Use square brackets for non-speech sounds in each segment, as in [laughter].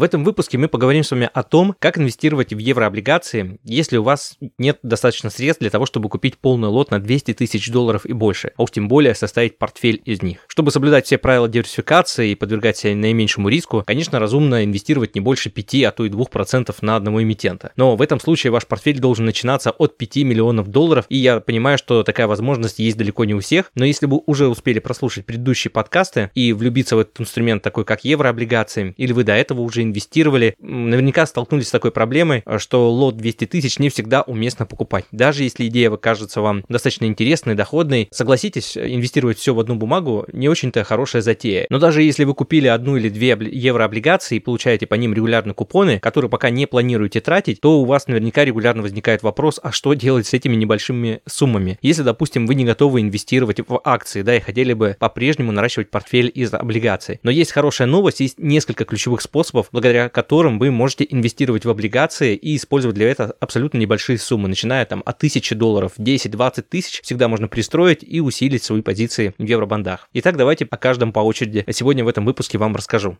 В этом выпуске мы поговорим с вами о том, как инвестировать в еврооблигации, если у вас нет достаточно средств для того, чтобы купить полный лот на 200 тысяч долларов и больше, а уж тем более составить портфель из них. Чтобы соблюдать все правила диверсификации и подвергать себя наименьшему риску, конечно, разумно инвестировать не больше 5, а то и 2% на одного эмитента. Но в этом случае ваш портфель должен начинаться от 5 миллионов долларов, и я понимаю, что такая возможность есть далеко не у всех, но если вы уже успели прослушать предыдущие подкасты и влюбиться в этот инструмент такой, как еврооблигации, или вы до этого уже инвестировали, наверняка столкнулись с такой проблемой, что лот 200 тысяч не всегда уместно покупать. Даже если идея кажется вам достаточно интересной, доходной, согласитесь, инвестировать все в одну бумагу не очень-то хорошая затея. Но даже если вы купили одну или две еврооблигации и получаете по ним регулярно купоны, которые пока не планируете тратить, то у вас наверняка регулярно возникает вопрос, а что делать с этими небольшими суммами? Если, допустим, вы не готовы инвестировать в акции, да, и хотели бы по-прежнему наращивать портфель из облигаций. Но есть хорошая новость, есть несколько ключевых способов, благодаря которым вы можете инвестировать в облигации и использовать для этого абсолютно небольшие суммы, начиная там от 1000 долларов, 10-20 тысяч, всегда можно пристроить и усилить свои позиции в евробандах. Итак, давайте о каждом по очереди сегодня в этом выпуске вам расскажу.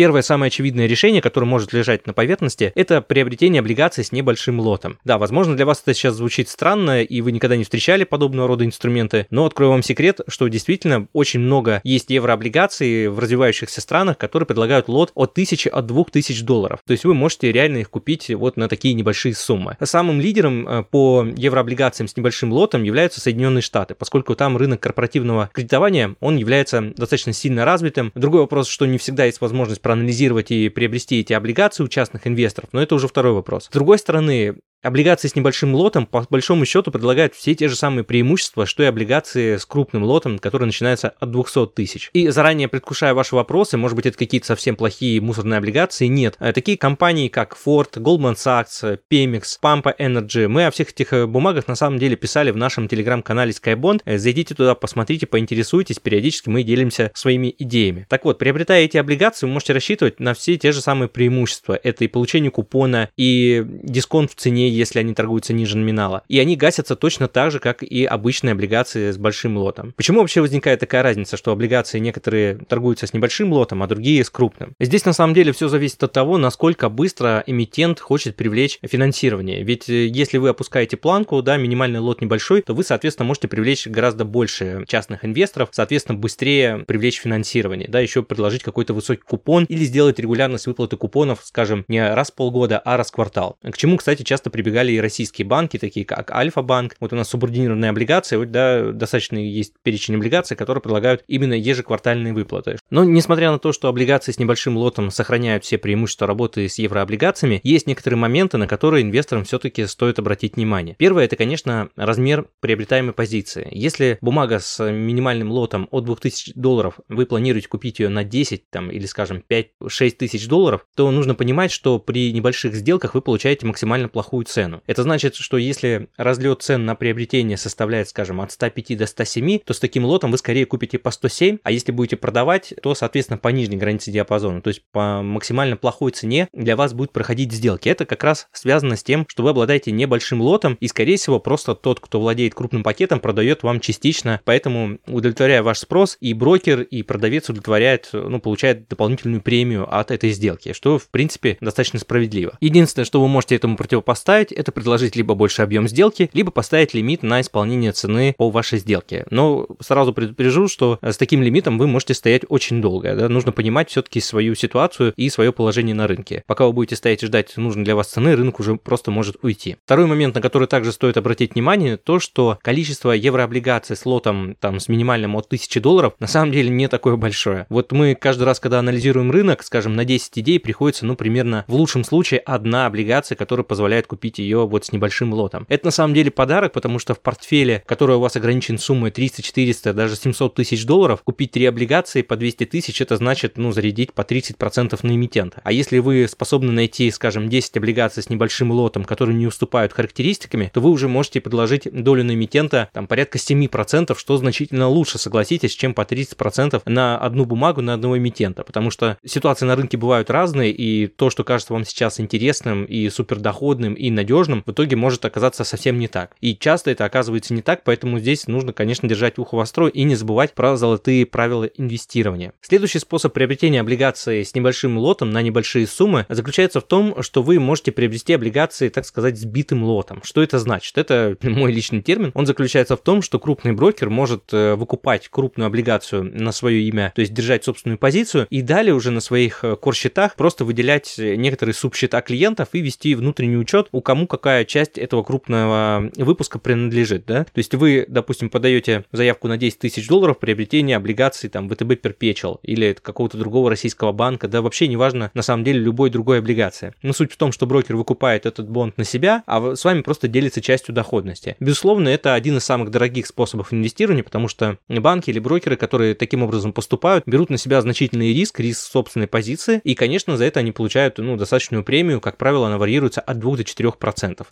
Первое самое очевидное решение, которое может лежать на поверхности, это приобретение облигаций с небольшим лотом. Да, возможно, для вас это сейчас звучит странно, и вы никогда не встречали подобного рода инструменты, но открою вам секрет, что действительно очень много есть еврооблигаций в развивающихся странах, которые предлагают лот от 1000 от 2000 долларов. То есть вы можете реально их купить вот на такие небольшие суммы. Самым лидером э, по еврооблигациям с небольшим лотом являются Соединенные Штаты, поскольку там рынок корпоративного кредитования, он является достаточно сильно развитым. Другой вопрос, что не всегда есть возможность проанализировать и приобрести эти облигации у частных инвесторов, но это уже второй вопрос. С другой стороны, Облигации с небольшим лотом, по большому счету, предлагают все те же самые преимущества, что и облигации с крупным лотом, которые начинаются от 200 тысяч. И заранее предвкушая ваши вопросы, может быть, это какие-то совсем плохие мусорные облигации, нет. Э, такие компании, как Ford, Goldman Sachs, Pemex, Pampa Energy, мы о всех этих э, бумагах на самом деле писали в нашем телеграм-канале Skybond. Э, зайдите туда, посмотрите, поинтересуйтесь, периодически мы делимся своими идеями. Так вот, приобретая эти облигации, вы можете рассчитывать на все те же самые преимущества. Это и получение купона, и дисконт в цене, если они торгуются ниже номинала. И они гасятся точно так же, как и обычные облигации с большим лотом. Почему вообще возникает такая разница, что облигации некоторые торгуются с небольшим лотом, а другие с крупным? Здесь на самом деле все зависит от того, насколько быстро эмитент хочет привлечь финансирование. Ведь э, если вы опускаете планку, да, минимальный лот небольшой, то вы, соответственно, можете привлечь гораздо больше частных инвесторов, соответственно, быстрее привлечь финансирование, да, еще предложить какой-то высокий купон или сделать регулярность выплаты купонов, скажем, не раз в полгода, а раз в квартал. К чему, кстати, часто прибегали и российские банки, такие как Альфа-банк. Вот у нас субординированные облигации, вот, да, достаточно есть перечень облигаций, которые предлагают именно ежеквартальные выплаты. Но несмотря на то, что облигации с небольшим лотом сохраняют все преимущества работы с еврооблигациями, есть некоторые моменты, на которые инвесторам все-таки стоит обратить внимание. Первое, это, конечно, размер приобретаемой позиции. Если бумага с минимальным лотом от 2000 долларов, вы планируете купить ее на 10 там, или, скажем, 5-6 тысяч долларов, то нужно понимать, что при небольших сделках вы получаете максимально плохую цену. Это значит, что если разлет цен на приобретение составляет, скажем, от 105 до 107, то с таким лотом вы скорее купите по 107, а если будете продавать, то, соответственно, по нижней границе диапазона, то есть по максимально плохой цене для вас будет проходить сделки. Это как раз связано с тем, что вы обладаете небольшим лотом, и, скорее всего, просто тот, кто владеет крупным пакетом, продает вам частично, поэтому удовлетворяя ваш спрос, и брокер, и продавец удовлетворяет, ну, получает дополнительную премию от этой сделки, что, в принципе, достаточно справедливо. Единственное, что вы можете этому противопоставить, это предложить либо больше объем сделки, либо поставить лимит на исполнение цены по вашей сделке. Но сразу предупрежу, что с таким лимитом вы можете стоять очень долго. Да? Нужно понимать все-таки свою ситуацию и свое положение на рынке. Пока вы будете стоять и ждать нужной для вас цены, рынок уже просто может уйти. Второй момент, на который также стоит обратить внимание, то, что количество еврооблигаций с лотом там, с минимальным от 1000 долларов на самом деле не такое большое. Вот мы каждый раз, когда анализируем рынок, скажем, на 10 идей приходится, ну, примерно в лучшем случае одна облигация, которая позволяет купить купить ее вот с небольшим лотом. Это на самом деле подарок, потому что в портфеле, который у вас ограничен суммой 300, 400, даже 700 тысяч долларов, купить три облигации по 200 тысяч, это значит, ну, зарядить по 30% на эмитента. А если вы способны найти, скажем, 10 облигаций с небольшим лотом, которые не уступают характеристиками, то вы уже можете предложить долю на эмитента там порядка 7%, что значительно лучше, согласитесь, чем по 30% на одну бумагу на одного эмитента, потому что ситуации на рынке бывают разные, и то, что кажется вам сейчас интересным и супердоходным и надежным, в итоге может оказаться совсем не так. И часто это оказывается не так, поэтому здесь нужно, конечно, держать ухо востро и не забывать про золотые правила инвестирования. Следующий способ приобретения облигаций с небольшим лотом на небольшие суммы заключается в том, что вы можете приобрести облигации, так сказать, сбитым лотом. Что это значит? Это [laughs] мой личный термин. Он заключается в том, что крупный брокер может э, выкупать крупную облигацию на свое имя, то есть держать собственную позицию, и далее уже на своих э, кор-счетах просто выделять некоторые субсчета клиентов и вести внутренний учет, кому какая часть этого крупного выпуска принадлежит. Да? То есть вы, допустим, подаете заявку на 10 тысяч долларов приобретения облигаций там ВТБ Perpetual или какого-то другого российского банка, да вообще неважно, на самом деле любой другой облигации. Но суть в том, что брокер выкупает этот бонд на себя, а с вами просто делится частью доходности. Безусловно, это один из самых дорогих способов инвестирования, потому что банки или брокеры, которые таким образом поступают, берут на себя значительный риск, риск собственной позиции, и, конечно, за это они получают ну, достаточную премию, как правило, она варьируется от 2 до 4%.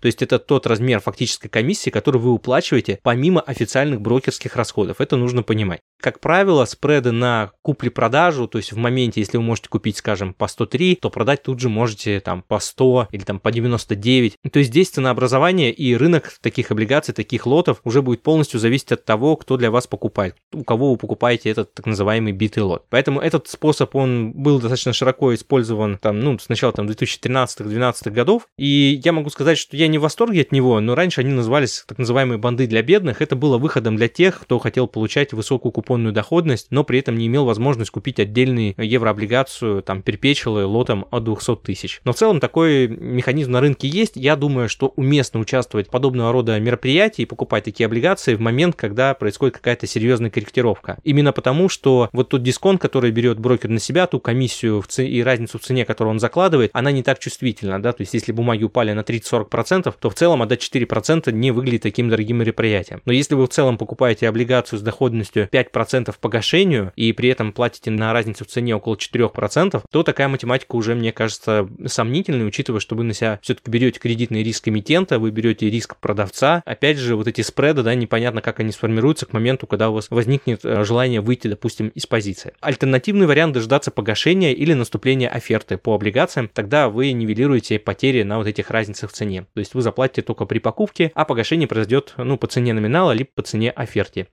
То есть это тот размер фактической комиссии, который вы уплачиваете помимо официальных брокерских расходов. Это нужно понимать. Как правило, спреды на купли-продажу, то есть в моменте, если вы можете купить, скажем, по 103, то продать тут же можете там по 100 или там по 99. То есть здесь ценообразование и рынок таких облигаций, таких лотов уже будет полностью зависеть от того, кто для вас покупает, у кого вы покупаете этот так называемый битый лот. Поэтому этот способ, он был достаточно широко использован там, ну, сначала там 2013-2012 годов, и я могу сказать, что я не в восторге от него, но раньше они назывались так называемые банды для бедных, это было выходом для тех, кто хотел получать высокую купонную доходность, но при этом не имел возможность купить отдельный еврооблигацию, там, перпечелы лотом от 200 тысяч. Но в целом такой механизм на рынке есть. Я думаю, что уместно участвовать в подобного рода мероприятии и покупать такие облигации в момент, когда происходит какая-то серьезная корректировка. Именно потому, что вот тот дисконт, который берет брокер на себя, ту комиссию и разницу в цене, которую он закладывает, она не так чувствительна, да, то есть если бумаги упали на 30-40%, то в целом отдать 4% не выглядит таким дорогим мероприятием. Но если вы в целом покупаете облигацию с доходностью 5% погашению и при этом платите на разницу в цене около 4%, то такая математика уже, мне кажется, сомнительной, учитывая, что вы на себя все-таки берете кредитный риск эмитента, вы берете риск продавца. Опять же, вот эти спреды, да, непонятно, как они сформируются к моменту, когда у вас возникнет э, желание выйти, допустим, из позиции. Альтернативный вариант дождаться погашения или наступления оферты по облигациям, тогда вы нивелируете потери на вот этих разницах в цене. То есть вы заплатите только при покупке, а погашение произойдет, ну, по цене номинала, либо по цене оферте.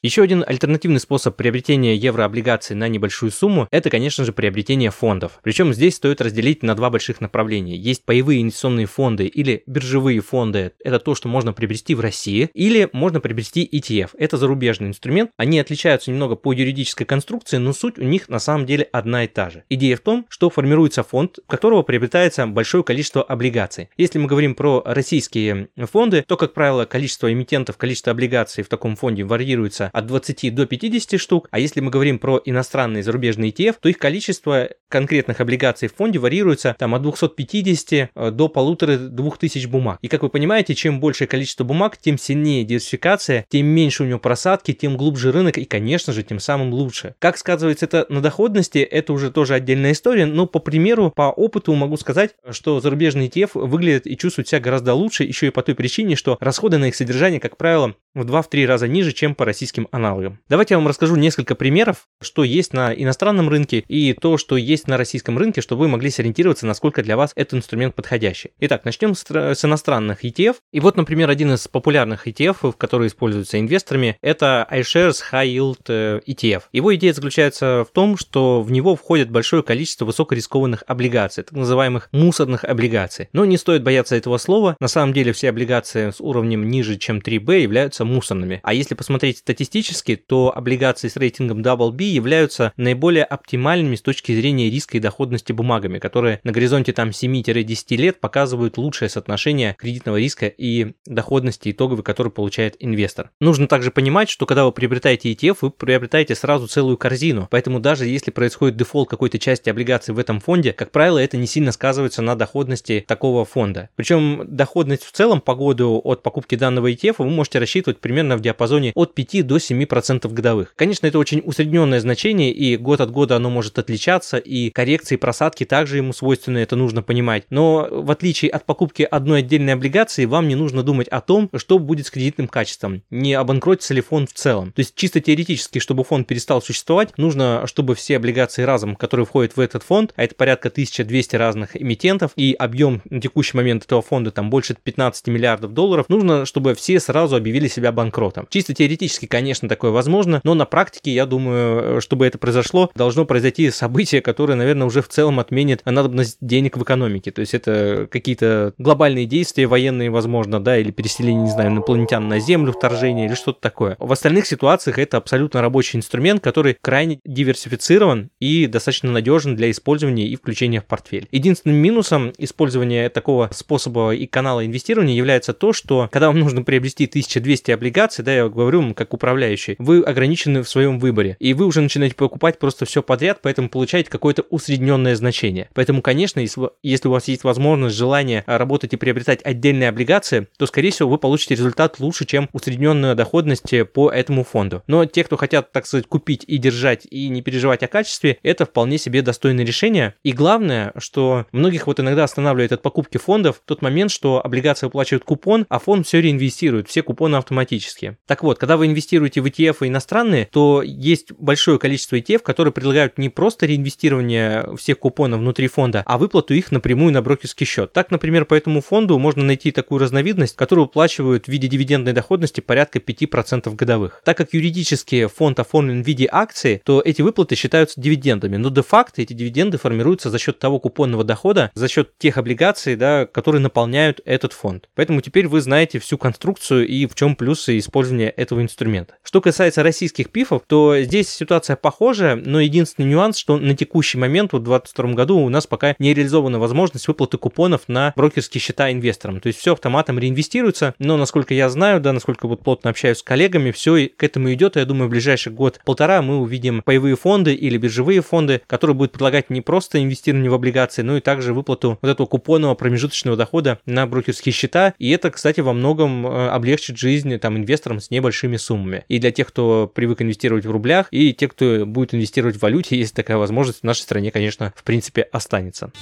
Еще один альтернативный способ приобретения еврооблигаций на небольшую сумму – это, конечно же, приобретение фондов. Причем здесь стоит разделить на два больших направления. Есть паевые инвестиционные фонды или биржевые фонды – это то, что можно приобрести в России, или можно приобрести ETF. Это зарубежный инструмент. Они отличаются немного по юридической конструкции, но суть у них на самом деле одна и та же. Идея в том, что формируется фонд, в которого приобретается большое количество облигаций. Если мы говорим про российские фонды, то, как правило, количество эмитентов, количество облигаций в таком фонде варьируется от 20 до 50 штук, а если мы говорим про иностранные зарубежные ETF, то их количество конкретных облигаций в фонде варьируется там от 250 э, до полутора двух тысяч бумаг. И как вы понимаете, чем большее количество бумаг, тем сильнее диверсификация, тем меньше у него просадки, тем глубже рынок и, конечно же, тем самым лучше. Как сказывается это на доходности, это уже тоже отдельная история, но по примеру, по опыту могу сказать, что зарубежные ETF выглядят и чувствуют себя гораздо лучше, еще и по той причине, что расходы на их содержание, как правило, в 2-3 раза ниже, чем по российским аналогам. Давайте я вам расскажу несколько примеров, что есть на иностранном рынке и то, что есть на российском рынке, чтобы вы могли сориентироваться, насколько для вас этот инструмент подходящий. Итак, начнем с, с иностранных ETF. И вот, например, один из популярных ETF, который используется инвесторами, это iShares High Yield э, ETF. Его идея заключается в том, что в него входит большое количество высокорискованных облигаций, так называемых мусорных облигаций. Но не стоит бояться этого слова. На самом деле все облигации с уровнем ниже, чем 3B являются мусорными. А если посмотреть статистику статистически, то облигации с рейтингом Double B являются наиболее оптимальными с точки зрения риска и доходности бумагами, которые на горизонте там 7-10 лет показывают лучшее соотношение кредитного риска и доходности итоговой, который получает инвестор. Нужно также понимать, что когда вы приобретаете ETF, вы приобретаете сразу целую корзину, поэтому даже если происходит дефолт какой-то части облигаций в этом фонде, как правило, это не сильно сказывается на доходности такого фонда. Причем доходность в целом по году от покупки данного ETF вы можете рассчитывать примерно в диапазоне от 5 до 7% годовых. Конечно, это очень усредненное значение, и год от года оно может отличаться, и коррекции просадки также ему свойственны, это нужно понимать. Но в отличие от покупки одной отдельной облигации, вам не нужно думать о том, что будет с кредитным качеством, не обанкротится ли фонд в целом. То есть чисто теоретически, чтобы фонд перестал существовать, нужно, чтобы все облигации разом, которые входят в этот фонд, а это порядка 1200 разных эмитентов, и объем на текущий момент этого фонда там больше 15 миллиардов долларов, нужно, чтобы все сразу объявили себя банкротом. Чисто теоретически, конечно, такое возможно, но на практике, я думаю, чтобы это произошло, должно произойти событие, которое, наверное, уже в целом отменит надобность денег в экономике. То есть это какие-то глобальные действия военные, возможно, да, или переселение, не знаю, инопланетян на Землю, вторжение или что-то такое. В остальных ситуациях это абсолютно рабочий инструмент, который крайне диверсифицирован и достаточно надежен для использования и включения в портфель. Единственным минусом использования такого способа и канала инвестирования является то, что когда вам нужно приобрести 1200 облигаций, да, я говорю как управляющий, вы ограничены в своем выборе, и вы уже начинаете покупать просто все подряд, поэтому получаете какое-то усредненное значение. Поэтому, конечно, если, у вас есть возможность, желание работать и приобретать отдельные облигации, то, скорее всего, вы получите результат лучше, чем усредненная доходность по этому фонду. Но те, кто хотят, так сказать, купить и держать и не переживать о качестве, это вполне себе достойное решение. И главное, что многих вот иногда останавливает от покупки фондов тот момент, что облигация выплачивает купон, а фонд все реинвестирует, все купоны автоматически. Так вот, когда вы инвестируете в ETF иностранные, то есть большое количество ETF, которые предлагают не просто реинвестирование всех купонов внутри фонда, а выплату их напрямую на брокерский счет. Так, например, по этому фонду можно найти такую разновидность, которую выплачивают в виде дивидендной доходности порядка 5% годовых. Так как юридически фонд оформлен в виде акции, то эти выплаты считаются дивидендами, но де-факто эти дивиденды формируются за счет того купонного дохода, за счет тех облигаций, да, которые наполняют этот фонд. Поэтому теперь вы знаете всю конструкцию и в чем плюсы использования этого инструмента. Что касается российских пифов, то здесь ситуация похожая, но единственный нюанс, что на текущий момент, вот в 2022 году, у нас пока не реализована возможность выплаты купонов на брокерские счета инвесторам. То есть все автоматом реинвестируется, но насколько я знаю, да, насколько вот плотно общаюсь с коллегами, все к этому идет, я думаю, в ближайший год-полтора мы увидим паевые фонды или биржевые фонды, которые будут предлагать не просто инвестирование в облигации, но и также выплату вот этого купонного промежуточного дохода на брокерские счета. И это, кстати, во многом э, облегчит жизнь там инвесторам с небольшими суммами. И для тех, кто привык инвестировать в рублях, и тех, кто будет инвестировать в валюте, [laughs] если такая возможность в нашей стране, конечно, в принципе, останется.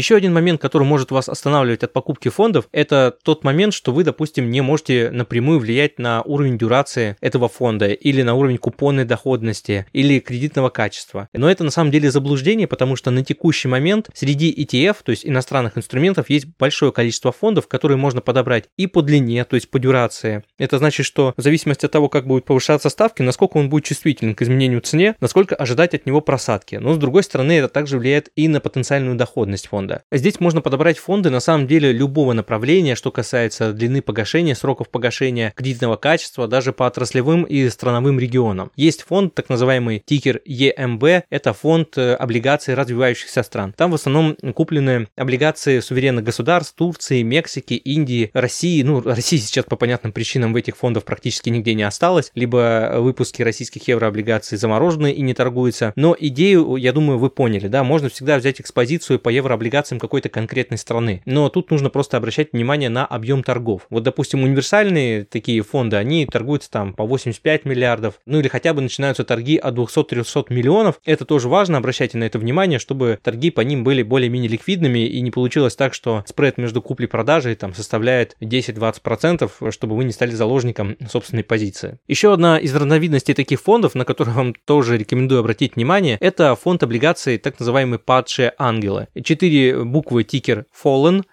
Еще один момент, который может вас останавливать от покупки фондов, это тот момент, что вы, допустим, не можете напрямую влиять на уровень дюрации этого фонда или на уровень купонной доходности или кредитного качества. Но это на самом деле заблуждение, потому что на текущий момент среди ETF, то есть иностранных инструментов, есть большое количество фондов, которые можно подобрать и по длине, то есть по дюрации. Это значит, что в зависимости от того, как будут повышаться ставки, насколько он будет чувствителен к изменению цене, насколько ожидать от него просадки. Но с другой стороны, это также влияет и на потенциальную доходность фонда фонда. Здесь можно подобрать фонды на самом деле любого направления, что касается длины погашения, сроков погашения, кредитного качества, даже по отраслевым и страновым регионам. Есть фонд, так называемый тикер EMB, это фонд э, облигаций развивающихся стран. Там в основном куплены облигации суверенных государств Турции, Мексики, Индии, России. Ну, России сейчас по понятным причинам в этих фондах практически нигде не осталось, либо выпуски российских еврооблигаций заморожены и не торгуются. Но идею, я думаю, вы поняли, да, можно всегда взять экспозицию по еврооблигациям облигациям какой-то конкретной страны. Но тут нужно просто обращать внимание на объем торгов. Вот, допустим, универсальные такие фонды, они торгуются там по 85 миллиардов, ну или хотя бы начинаются торги от 200-300 миллионов. Это тоже важно, обращайте на это внимание, чтобы торги по ним были более-менее ликвидными и не получилось так, что спред между куплей-продажей там составляет 10-20%, чтобы вы не стали заложником собственной позиции. Еще одна из разновидностей таких фондов, на которые вам тоже рекомендую обратить внимание, это фонд облигаций так называемые падшие ангелы. Четыре буквы тикер Fallen,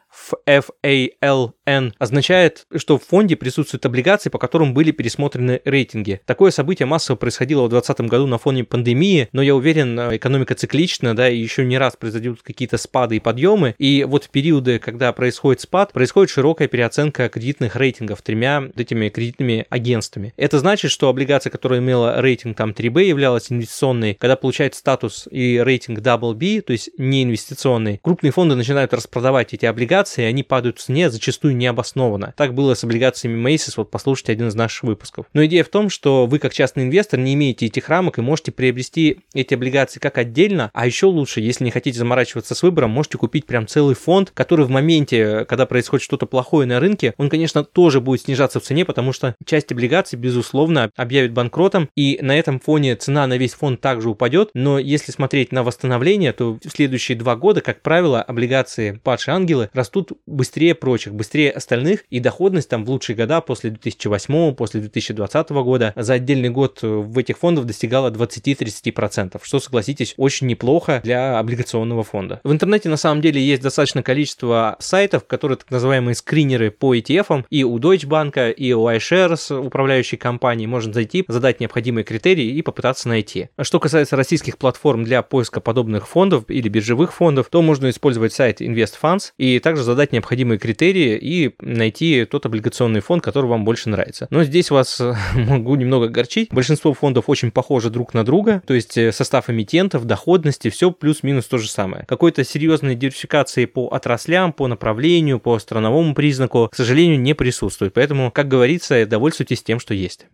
FALN означает, что в фонде присутствуют облигации, по которым были пересмотрены рейтинги. Такое событие массово происходило в 2020 году на фоне пандемии, но я уверен, экономика циклична, да, и еще не раз произойдут какие-то спады и подъемы, и вот в периоды, когда происходит спад, происходит широкая переоценка кредитных рейтингов тремя этими кредитными агентствами. Это значит, что облигация, которая имела рейтинг там 3B, являлась инвестиционной, когда получает статус и рейтинг Double B, то есть не инвестиционный, крупные фонды начинают распродавать эти облигации, и они падают в цене зачастую необоснованно. Так было с облигациями Macy's, вот послушайте один из наших выпусков. Но идея в том, что вы как частный инвестор не имеете этих рамок и можете приобрести эти облигации как отдельно, а еще лучше, если не хотите заморачиваться с выбором, можете купить прям целый фонд, который в моменте, когда происходит что-то плохое на рынке, он, конечно, тоже будет снижаться в цене, потому что часть облигаций, безусловно, объявит банкротом, и на этом фоне цена на весь фонд также упадет, но если смотреть на восстановление, то в следующие два года, как правило, облигации падшие ангелы растут быстрее прочих, быстрее остальных, и доходность там в лучшие года после 2008, после 2020 года за отдельный год в этих фондах достигала 20-30%, что, согласитесь, очень неплохо для облигационного фонда. В интернете на самом деле есть достаточное количество сайтов, которые так называемые скринеры по ETF, и у Deutsche Bank, и у iShares, управляющей компании, можно зайти, задать необходимые критерии и попытаться найти. А что касается российских платформ для поиска подобных фондов или биржевых фондов, то можно использовать сайт InvestFunds и также задать необходимые критерии и найти тот облигационный фонд, который вам больше нравится. Но здесь вас [laughs] могу немного огорчить. Большинство фондов очень похожи друг на друга, то есть э, состав эмитентов, доходности, все плюс-минус то же самое. Какой-то серьезной диверсификации по отраслям, по направлению, по страновому признаку, к сожалению, не присутствует. Поэтому, как говорится, довольствуйтесь тем, что есть.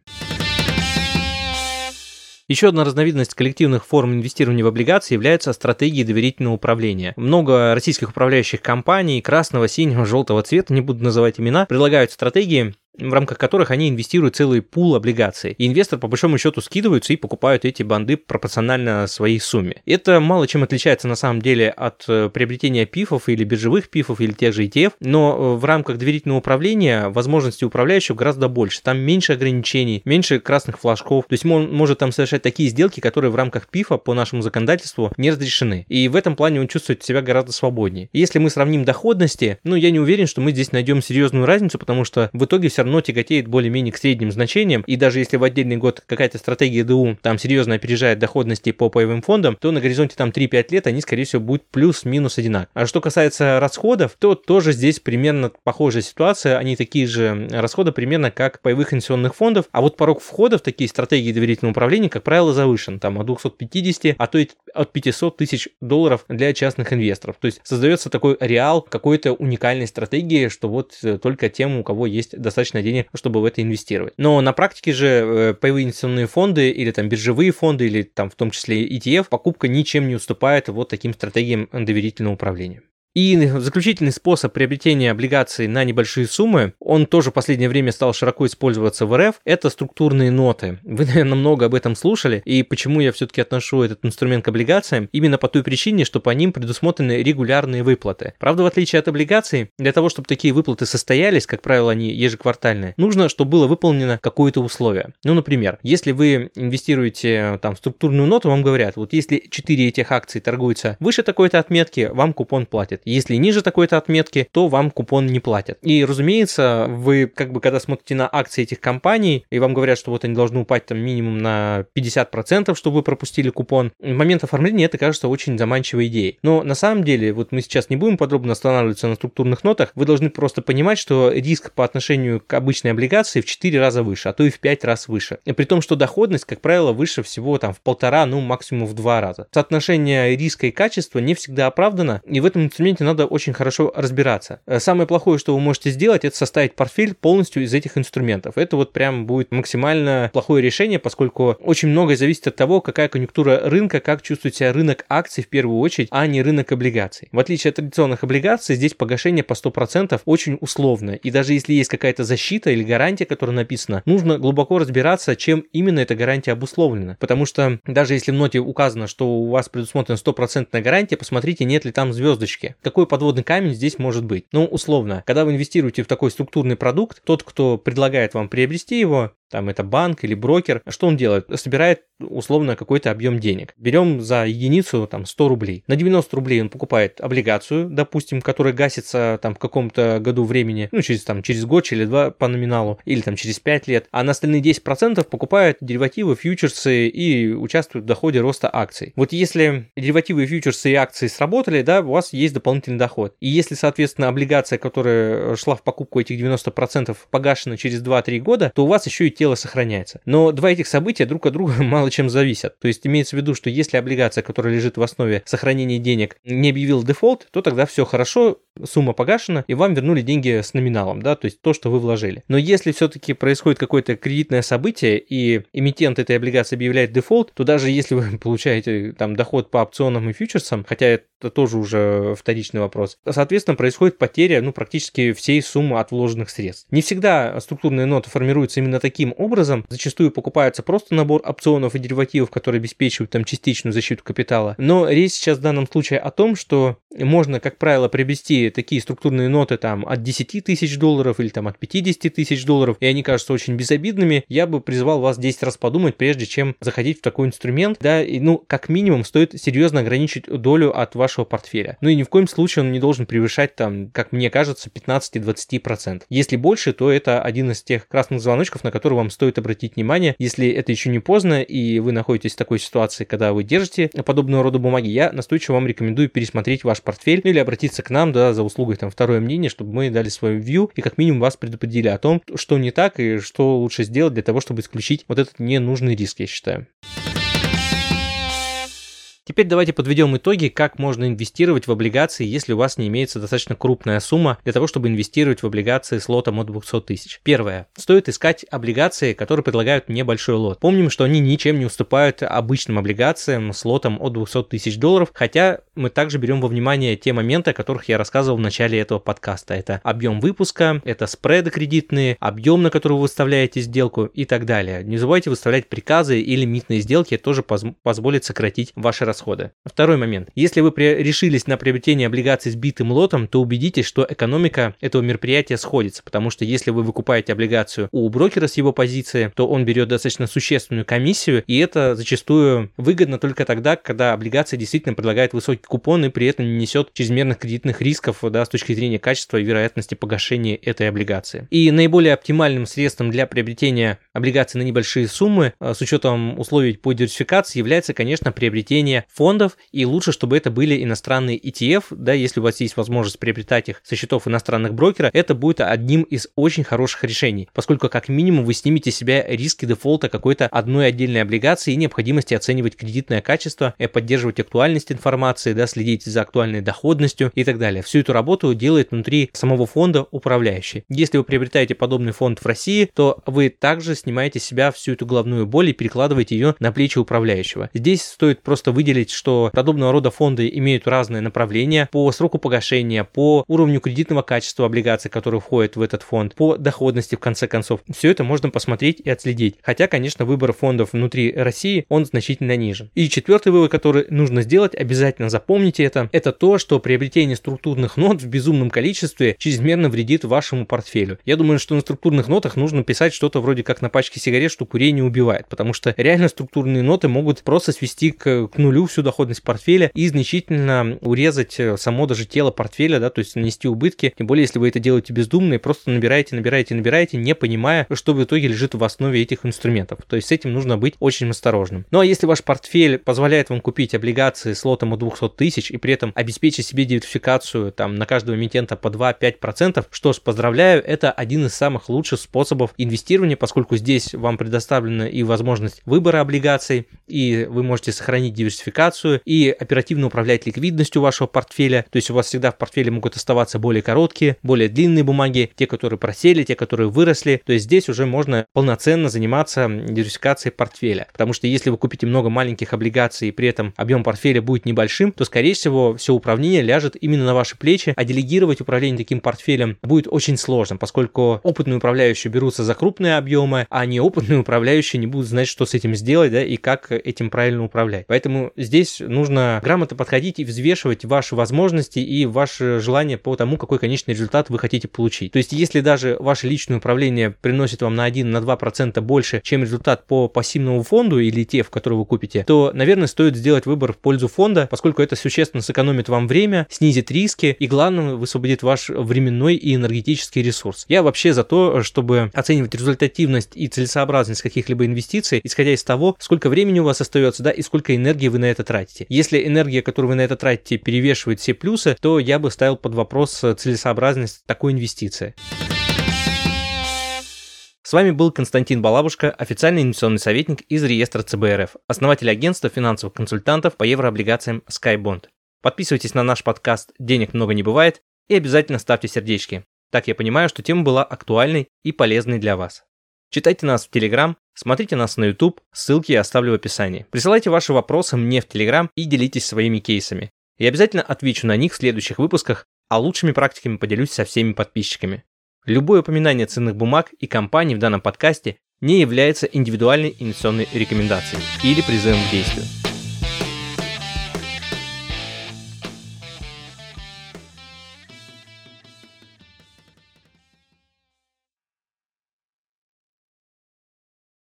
Еще одна разновидность коллективных форм инвестирования в облигации является стратегией доверительного управления. Много российских управляющих компаний красного, синего, желтого цвета, не буду называть имена, предлагают стратегии, в рамках которых они инвестируют целый пул облигаций. И инвестор по большому счету скидываются и покупают эти банды пропорционально своей сумме. Это мало чем отличается на самом деле от э, приобретения пифов или биржевых пифов или тех же ETF, но э, в рамках доверительного управления возможности управляющего гораздо больше. Там меньше ограничений, меньше красных флажков. То есть он может там совершать такие сделки, которые в рамках пифа по нашему законодательству не разрешены. И в этом плане он чувствует себя гораздо свободнее. Если мы сравним доходности, ну я не уверен, что мы здесь найдем серьезную разницу, потому что в итоге все равно тяготеет более-менее к средним значениям, и даже если в отдельный год какая-то стратегия ДУ там серьезно опережает доходности по паевым фондам, то на горизонте там 3-5 лет они, скорее всего, будут плюс-минус одинаковы. А что касается расходов, то тоже здесь примерно похожая ситуация, они такие же расходы примерно как паевых инвестиционных фондов, а вот порог входа в такие стратегии доверительного управления, как правило, завышен, там от 250, а то и от 500 тысяч долларов для частных инвесторов. То есть создается такой реал какой-то уникальной стратегии, что вот э, только тем, у кого есть достаточно достаточно денег, чтобы в это инвестировать. Но на практике же э, паевые инвестиционные фонды или там биржевые фонды или там в том числе ETF, покупка ничем не уступает вот таким стратегиям доверительного управления. И заключительный способ приобретения облигаций на небольшие суммы, он тоже в последнее время стал широко использоваться в РФ, это структурные ноты. Вы, наверное, много об этом слушали, и почему я все-таки отношу этот инструмент к облигациям? Именно по той причине, что по ним предусмотрены регулярные выплаты. Правда, в отличие от облигаций, для того, чтобы такие выплаты состоялись, как правило, они ежеквартальные, нужно, чтобы было выполнено какое-то условие. Ну, например, если вы инвестируете там в структурную ноту, вам говорят, вот если 4 этих акций торгуются выше такой-то отметки, вам купон платит. Если ниже такой-то отметки, то вам купон не платят. И, разумеется, вы как бы когда смотрите на акции этих компаний, и вам говорят, что вот они должны упасть там минимум на 50%, чтобы вы пропустили купон, в момент оформления это кажется очень заманчивой идеей. Но на самом деле, вот мы сейчас не будем подробно останавливаться на структурных нотах, вы должны просто понимать, что риск по отношению к обычной облигации в 4 раза выше, а то и в 5 раз выше. И при том, что доходность, как правило, выше всего там в полтора, ну максимум в два раза. Соотношение риска и качества не всегда оправдано, и в этом инструменте инструменте надо очень хорошо разбираться. Э, самое плохое, что вы можете сделать, это составить портфель полностью из этих инструментов. Это вот прям будет максимально плохое решение, поскольку очень многое зависит от того, какая конъюнктура рынка, как чувствует себя рынок акций в первую очередь, а не рынок облигаций. В отличие от традиционных облигаций, здесь погашение по 100% очень условно. И даже если есть какая-то защита или гарантия, которая написана, нужно глубоко разбираться, чем именно эта гарантия обусловлена. Потому что даже если в ноте указано, что у вас предусмотрена стопроцентная гарантия, посмотрите, нет ли там звездочки какой подводный камень здесь может быть? Ну, условно, когда вы инвестируете в такой структурный продукт, тот, кто предлагает вам приобрести его, там это банк или брокер, что он делает? Собирает условно какой-то объем денег. Берем за единицу там 100 рублей. На 90 рублей он покупает облигацию, допустим, которая гасится там в каком-то году времени, ну через там через год, через два по номиналу, или там через 5 лет, а на остальные 10% покупает деривативы, фьючерсы и участвует в доходе роста акций. Вот если деривативы, фьючерсы и акции сработали, да, у вас есть дополнительный доход. И если, соответственно, облигация, которая шла в покупку этих 90% погашена через 2-3 года, то у вас еще и тело сохраняется. Но два этих события друг от друга [laughs] мало чем зависят. То есть имеется в виду, что если облигация, которая лежит в основе сохранения денег, не объявил дефолт, то тогда все хорошо, сумма погашена, и вам вернули деньги с номиналом, да, то есть то, что вы вложили. Но если все-таки происходит какое-то кредитное событие, и эмитент этой облигации объявляет дефолт, то даже если вы [laughs] получаете там доход по опционам и фьючерсам, хотя это тоже уже вторичный вопрос, соответственно, происходит потеря, ну, практически всей суммы от вложенных средств. Не всегда структурные ноты формируются именно таким образом, зачастую покупается просто набор опционов и деривативов, которые обеспечивают там частичную защиту капитала, но речь сейчас в данном случае о том, что можно, как правило, приобрести такие структурные ноты там от 10 тысяч долларов или там от 50 тысяч долларов, и они кажутся очень безобидными, я бы призвал вас 10 раз подумать, прежде чем заходить в такой инструмент, да, и, ну, как минимум стоит серьезно ограничить долю от вашего портфеля. Ну и ни в коем случае он не должен превышать там, как мне кажется, 15-20%. Если больше, то это один из тех красных звоночков, на которые вам стоит обратить внимание, если это еще не поздно и вы находитесь в такой ситуации, когда вы держите подобного рода бумаги, я настойчиво вам рекомендую пересмотреть ваш портфель или обратиться к нам, да, за услугой там второе мнение, чтобы мы дали свою view и как минимум вас предупредили о том, что не так и что лучше сделать для того, чтобы исключить вот этот ненужный риск, я считаю. Теперь давайте подведем итоги, как можно инвестировать в облигации, если у вас не имеется достаточно крупная сумма для того, чтобы инвестировать в облигации с лотом от 200 тысяч. Первое. Стоит искать облигации, которые предлагают небольшой лот. Помним, что они ничем не уступают обычным облигациям с лотом от 200 тысяч долларов, хотя мы также берем во внимание те моменты, о которых я рассказывал в начале этого подкаста. Это объем выпуска, это спреды кредитные, объем, на который вы выставляете сделку и так далее. Не забывайте выставлять приказы и лимитные сделки, это тоже поз- позволит сократить ваши расходы. Второй момент. Если вы решились на приобретение облигаций с битым лотом, то убедитесь, что экономика этого мероприятия сходится, потому что если вы выкупаете облигацию у брокера с его позиции, то он берет достаточно существенную комиссию, и это зачастую выгодно только тогда, когда облигация действительно предлагает высокий купон и при этом не несет чрезмерных кредитных рисков да, с точки зрения качества и вероятности погашения этой облигации. И наиболее оптимальным средством для приобретения облигаций на небольшие суммы а, с учетом условий по диверсификации является, конечно, приобретение фондов, и лучше, чтобы это были иностранные ETF, да, если у вас есть возможность приобретать их со счетов иностранных брокера, это будет одним из очень хороших решений, поскольку как минимум вы снимете с себя риски дефолта какой-то одной отдельной облигации и необходимости оценивать кредитное качество, и поддерживать актуальность информации, да, следить за актуальной доходностью и так далее. Всю эту работу делает внутри самого фонда управляющий. Если вы приобретаете подобный фонд в России, то вы также снимаете с себя всю эту головную боль и перекладываете ее на плечи управляющего. Здесь стоит просто выделить, что подобного рода фонды имеют разные направления по сроку погашения, по уровню кредитного качества облигаций, которые входят в этот фонд, по доходности в конце концов. Все это можно посмотреть и отследить. Хотя, конечно, выбор фондов внутри России, он значительно ниже. И четвертый вывод, который нужно сделать, обязательно запомните это, это то, что приобретение структурных нот в безумном количестве чрезмерно вредит вашему портфелю. Я думаю, что на структурных нотах нужно писать что-то вроде как на пачке сигарет, что курение убивает, потому что реально структурные ноты могут просто свести к, к нулю всю доходность портфеля и значительно урезать э, само даже тело портфеля, да, то есть нанести убытки, тем более, если вы это делаете бездумно и просто набираете, набираете, набираете, не понимая, что в итоге лежит в основе этих инструментов. То есть с этим нужно быть очень осторожным. Ну а если ваш портфель позволяет вам купить облигации с лотом от 200 тысяч и при этом обеспечить себе диверсификацию там на каждого эмитента по 2-5%, что ж, поздравляю, это один из самых лучших способов инвестирования, поскольку здесь вам предоставлена и возможность выбора облигаций, и вы можете сохранить диверсификацию, и оперативно управлять ликвидностью вашего портфеля, то есть у вас всегда в портфеле могут оставаться более короткие, более длинные бумаги, те, которые просели, те, которые выросли, то есть здесь уже можно полноценно заниматься диверсификацией портфеля, потому что если вы купите много маленьких облигаций и при этом объем портфеля будет небольшим, то скорее всего все управление ляжет именно на ваши плечи, а делегировать управление таким портфелем будет очень сложно, поскольку опытные управляющие берутся за крупные объемы, а неопытные управляющие не будут знать, что с этим сделать, да, и как этим правильно управлять. Поэтому здесь нужно грамотно подходить и взвешивать ваши возможности и ваше желание по тому, какой конечный результат вы хотите получить. То есть, если даже ваше личное управление приносит вам на 1-2% больше, чем результат по пассивному фонду или те, в которые вы купите, то, наверное, стоит сделать выбор в пользу фонда, поскольку это существенно сэкономит вам время, снизит риски и, главное, высвободит ваш временной и энергетический ресурс. Я вообще за то, чтобы оценивать результативность и целесообразность каких-либо инвестиций, исходя из того, сколько времени у вас остается, да, и сколько энергии вы на это тратите. Если энергия, которую вы на это тратите, перевешивает все плюсы, то я бы ставил под вопрос целесообразность такой инвестиции. С вами был Константин Балабушка, официальный инвестиционный советник из реестра ЦБРФ, основатель агентства финансовых консультантов по еврооблигациям SkyBond. Подписывайтесь на наш подкаст «Денег много не бывает» и обязательно ставьте сердечки. Так я понимаю, что тема была актуальной и полезной для вас. Читайте нас в Телеграм, смотрите нас на YouTube, ссылки я оставлю в описании. Присылайте ваши вопросы мне в Телеграм и делитесь своими кейсами. Я обязательно отвечу на них в следующих выпусках, а лучшими практиками поделюсь со всеми подписчиками. Любое упоминание ценных бумаг и компаний в данном подкасте не является индивидуальной инвестиционной рекомендацией или призывом к действию.